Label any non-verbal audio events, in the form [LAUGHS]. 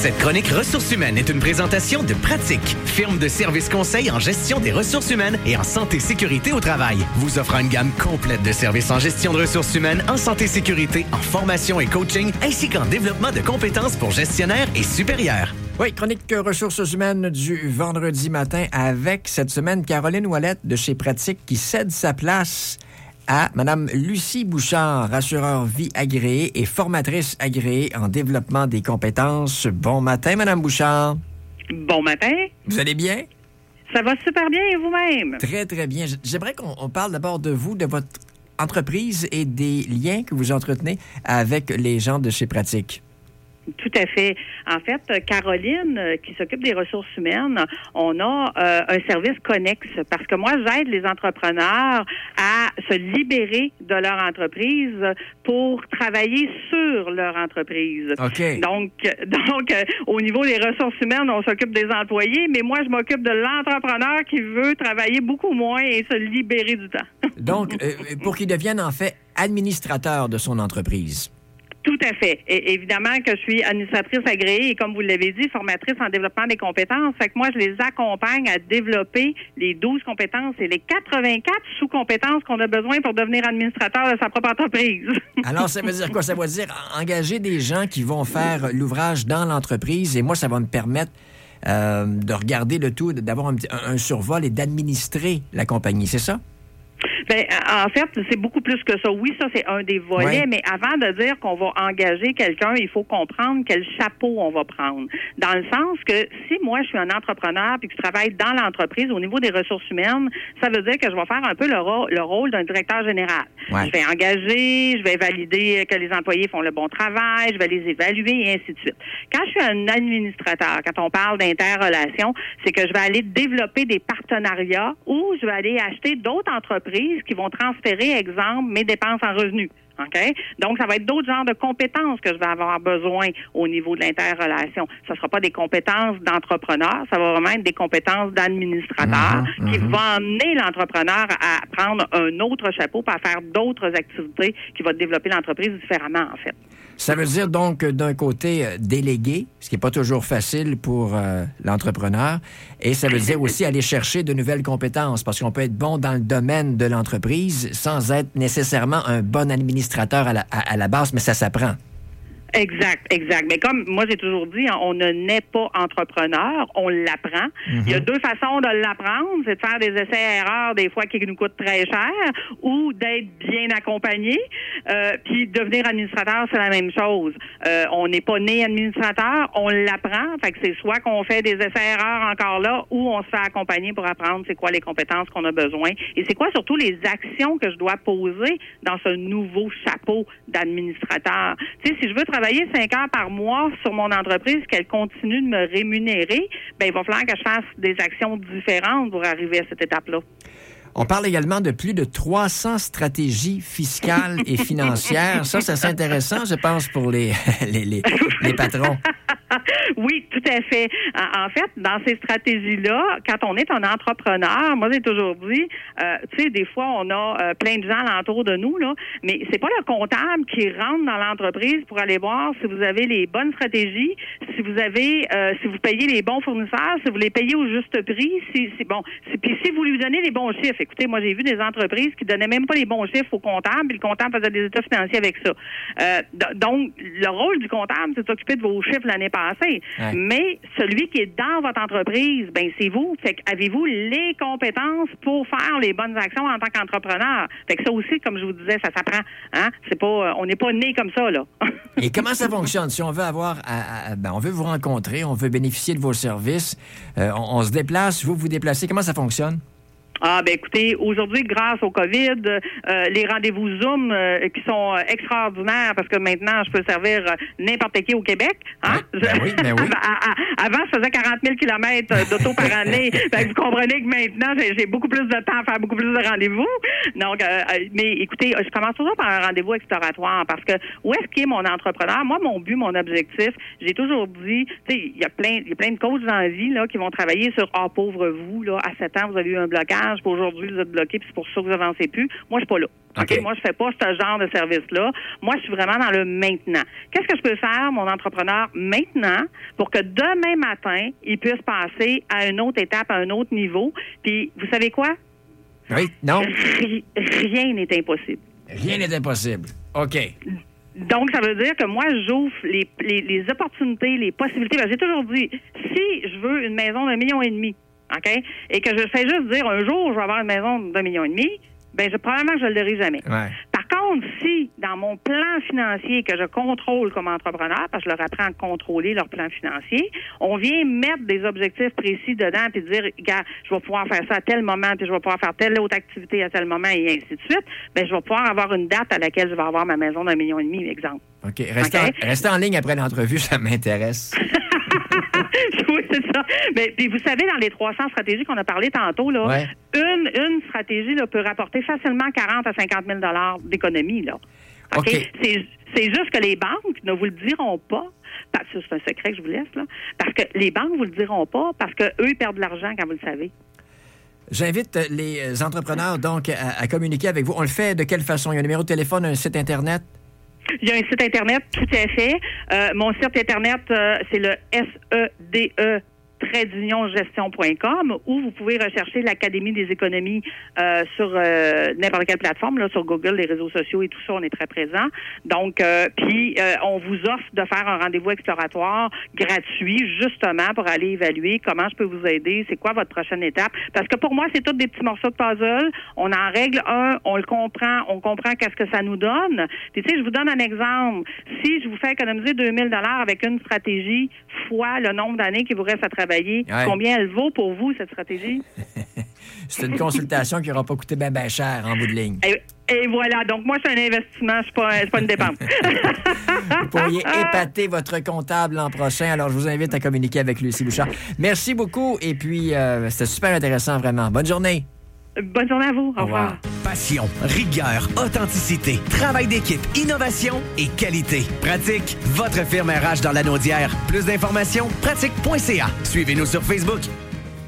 Cette chronique ressources humaines est une présentation de Pratique, firme de services conseils en gestion des ressources humaines et en santé sécurité au travail. Vous offrant une gamme complète de services en gestion de ressources humaines, en santé sécurité, en formation et coaching, ainsi qu'en développement de compétences pour gestionnaires et supérieurs. Oui, chronique ressources humaines du vendredi matin avec cette semaine Caroline Ouellette de chez Pratique qui cède sa place à Mme Lucie Bouchard, assureur vie agréée et formatrice agréée en développement des compétences. Bon matin, Mme Bouchard. Bon matin. Vous allez bien? Ça va super bien et vous-même? Très, très bien. J'aimerais qu'on parle d'abord de vous, de votre entreprise et des liens que vous entretenez avec les gens de chez Pratique. Tout à fait. En fait, Caroline, euh, qui s'occupe des ressources humaines, on a euh, un service connexe parce que moi, j'aide les entrepreneurs à se libérer de leur entreprise pour travailler sur leur entreprise. OK. Donc, [LAUGHS] donc euh, au niveau des ressources humaines, on s'occupe des employés, mais moi, je m'occupe de l'entrepreneur qui veut travailler beaucoup moins et se libérer du temps. donc, pour qu'il devienne en fait administrateur de son entreprise. Tout à fait. Évidemment que je suis administratrice agréée et comme vous l'avez dit, formatrice en développement des compétences. Fait que moi, je les accompagne à développer les 12 compétences et les 84 sous-compétences qu'on a besoin pour devenir administrateur de sa propre entreprise. [LAUGHS] Alors, ça veut dire quoi? Ça veut dire engager des gens qui vont faire l'ouvrage dans l'entreprise et moi, ça va me permettre euh, de regarder le tout, d'avoir un, un survol et d'administrer la compagnie, c'est ça? Ben, en fait, c'est beaucoup plus que ça. Oui, ça, c'est un des volets, mais avant de dire qu'on va engager quelqu'un, il faut comprendre quel chapeau on va prendre. Dans le sens que si moi, je suis un entrepreneur puis que je travaille dans l'entreprise au niveau des ressources humaines, ça veut dire que je vais faire un peu le, le rôle d'un directeur général. Je vais engager, je vais valider que les employés font le bon travail, je vais les évaluer et ainsi de suite. Quand je suis un administrateur, quand on parle d'interrelation, c'est que je vais aller développer des partenariats ou je vais aller acheter d'autres entreprises qui vont transférer, exemple, mes dépenses en revenus. OK? Donc, ça va être d'autres genres de compétences que je vais avoir besoin au niveau de l'interrelation. Ce ne sera pas des compétences d'entrepreneur, ça va vraiment être des compétences d'administrateur mhm, qui mhm. vont amener l'entrepreneur à prendre un autre chapeau pour faire d'autres activités qui vont développer l'entreprise différemment, en fait. Ça veut dire donc d'un côté euh, déléguer, ce qui n'est pas toujours facile pour euh, l'entrepreneur, et ça veut dire aussi aller chercher de nouvelles compétences, parce qu'on peut être bon dans le domaine de l'entreprise sans être nécessairement un bon administrateur à la, base, mais ça s'apprend. Exact, exact. Mais comme moi j'ai toujours dit, hein, on ne naît pas entrepreneur, on l'apprend. Il y a mhm. deux façons de l'apprendre, c'est de faire des essais-erreurs des fois qui nous coûtent très cher, ou d'être bien accompagné. Euh, puis devenir administrateur, c'est la même chose. Euh, on n'est pas né administrateur, on l'apprend. Fait que c'est soit qu'on fait des essais-erreurs encore là, ou on se fait accompagner pour apprendre c'est quoi les compétences qu'on a besoin et c'est quoi surtout les actions que je dois poser dans ce nouveau chapeau d'administrateur? Tu sais, si je veux travailler cinq heures par mois sur mon entreprise, qu'elle continue de me rémunérer, ben il va falloir que je fasse des actions différentes pour arriver à cette étape-là. On parle également de plus de 300 stratégies fiscales et financières. Ça, c'est intéressant, je pense, pour les, [LAUGHS] les, les, les patrons. [LAUGHS] [LAUGHS] oui, tout à fait. En, fait, dans ces stratégies-là, quand on est un entrepreneur, moi j'ai toujours dit, euh, tu sais, des fois on a euh, plein de gens alentour de nous là, mais c'est pas le comptable qui rentre dans l'entreprise pour aller voir si vous avez les bonnes stratégies, si vous avez, euh, si vous payez les bons fournisseurs, si vous les payez au juste prix, si, si bon, puis si vous lui donnez les bons chiffres. Écoutez, moi j'ai vu des entreprises qui donnaient même pas les bons chiffres au comptable, puis le comptable faisait des états financiers avec ça. donc, le rôle du comptable, c'est de s'occuper de vos chiffres l'année passée mais celui qui est dans votre entreprise, ben c'est vous. Fait avez-vous les compétences pour faire les bonnes actions en tant qu'entrepreneur? Fait que ça aussi, comme je vous disais, ça s'apprend. Hein? C'est pas, on n'est pas né comme ça, là. [LAUGHS] Et comment ça fonctionne? Si on veut avoir, ben, on veut vous rencontrer, on veut bénéficier de vos services, euh, on, se déplace, vous vous déplacez, comment ça fonctionne? Ah, ben écoutez, aujourd'hui, grâce au COVID, euh, les rendez-vous Zoom euh, qui sont euh, extraordinaires parce que maintenant, je peux servir n'importe qui au Québec. Hein? Ben oui, ben oui. [LAUGHS] Avant, je faisais 40 000 kilomètres d'auto par année. [LAUGHS] vous comprenez que maintenant, j'ai beaucoup plus de temps à faire beaucoup plus de rendez-vous. Donc, mais écoutez, je commence toujours par un rendez-vous exploratoire parce que où est-ce qu'est mon entrepreneur? Moi, mon but, mon objectif, j'ai toujours dit, tu sais, il y a plein, il y a plein de coachs dans la vie là, qui vont travailler sur Ah, pauvre vous, là, à 7 ans, vous avez eu un blocage puis aujourd'hui, vous êtes bloqué, puis c'est pour ça que vous avancez plus. Moi, je suis pas là. Moi, je fais pas ce genre de service-là. Moi, je suis vraiment dans le maintenant. Qu'est-ce que je peux faire, mon entrepreneur, maintenant, pour que demain matin, il puisse passer à une autre étape, à un autre niveau? Puis, vous savez quoi? Oui, non? Rien n'est impossible. Rien n'est impossible. OK. Donc, ça veut dire que moi, j'ouvre les, les, opportunités, les possibilités. Ben, j'ai toujours dit, si je veux une maison d'un million et demi, OK, et que je fais juste dire un jour, je vais avoir une maison d'un million et demi, ben, je, probablement que je ne l'aurai jamais. Par contre, si dans mon plan financier que je contrôle comme entrepreneur, parce que je leur apprends à contrôler leur plan financier, on vient mettre des objectifs précis dedans puis dire, gars, je vais pouvoir faire ça à tel moment, puis je vais pouvoir faire telle autre activité à tel moment et ainsi de suite, ben, je vais pouvoir avoir une date à laquelle je vais avoir ma maison d'un million et demi, exemple. OK. Restez, En, en ligne après l'entrevue, ça m'intéresse. [LAUGHS] [LAUGHS] c'est ça. Mais puis vous savez, dans les 300 stratégies qu'on a parlé tantôt, là, une, une stratégie là, peut rapporter facilement 40 à 50 000 d'économie. Là. OK? C'est juste que les banques ne vous le diront pas. Parce que c'est un secret que je vous laisse, là. Parce que les banques ne vous le diront pas parce qu'eux, ils perdent de l'argent quand vous le savez. J'invite les entrepreneurs donc à, communiquer avec vous. On le fait de quelle façon? Il y a un numéro de téléphone, un site Internet? Il y a un site Internet, tout à fait. Euh, mon site Internet, euh, c'est le SEDE tradeuniongestion.com ou vous pouvez rechercher l'Académie des économies euh, sur euh, n'importe quelle plateforme, là, sur Google, les réseaux sociaux et tout ça, on est très présent. Donc, euh, puis on vous offre de faire un rendez-vous exploratoire gratuit, justement, pour aller évaluer comment je peux vous aider, c'est quoi votre prochaine étape. Parce que pour moi, c'est tous des petits morceaux de puzzle. On en règle un, on le comprend, on comprend qu'est-ce que ça nous donne. Puis, tu sais, je vous donne un exemple. Si je vous fais économiser 2000 dollars avec une stratégie fois le nombre d'années qui vous reste à travailler, Combien elle vaut pour vous, cette stratégie? [LAUGHS] c'est une consultation qui n'aura pas coûté bien cher en bout de ligne. Et, voilà. Donc, moi, c'est un investissement, ce n'est pas, une dépense. [LAUGHS] vous pourriez épater votre comptable l'an prochain. Alors, je vous invite à communiquer avec Lucie Bouchard. Merci beaucoup. Et puis, euh, c'était super intéressant, vraiment. Bonne journée. Bonne journée à vous. Au, revoir. Passion, rigueur, authenticité, travail d'équipe, innovation et qualité. Pratique, votre firme RH dans la Plus d'informations, pratique.ca. Suivez-nous sur Facebook.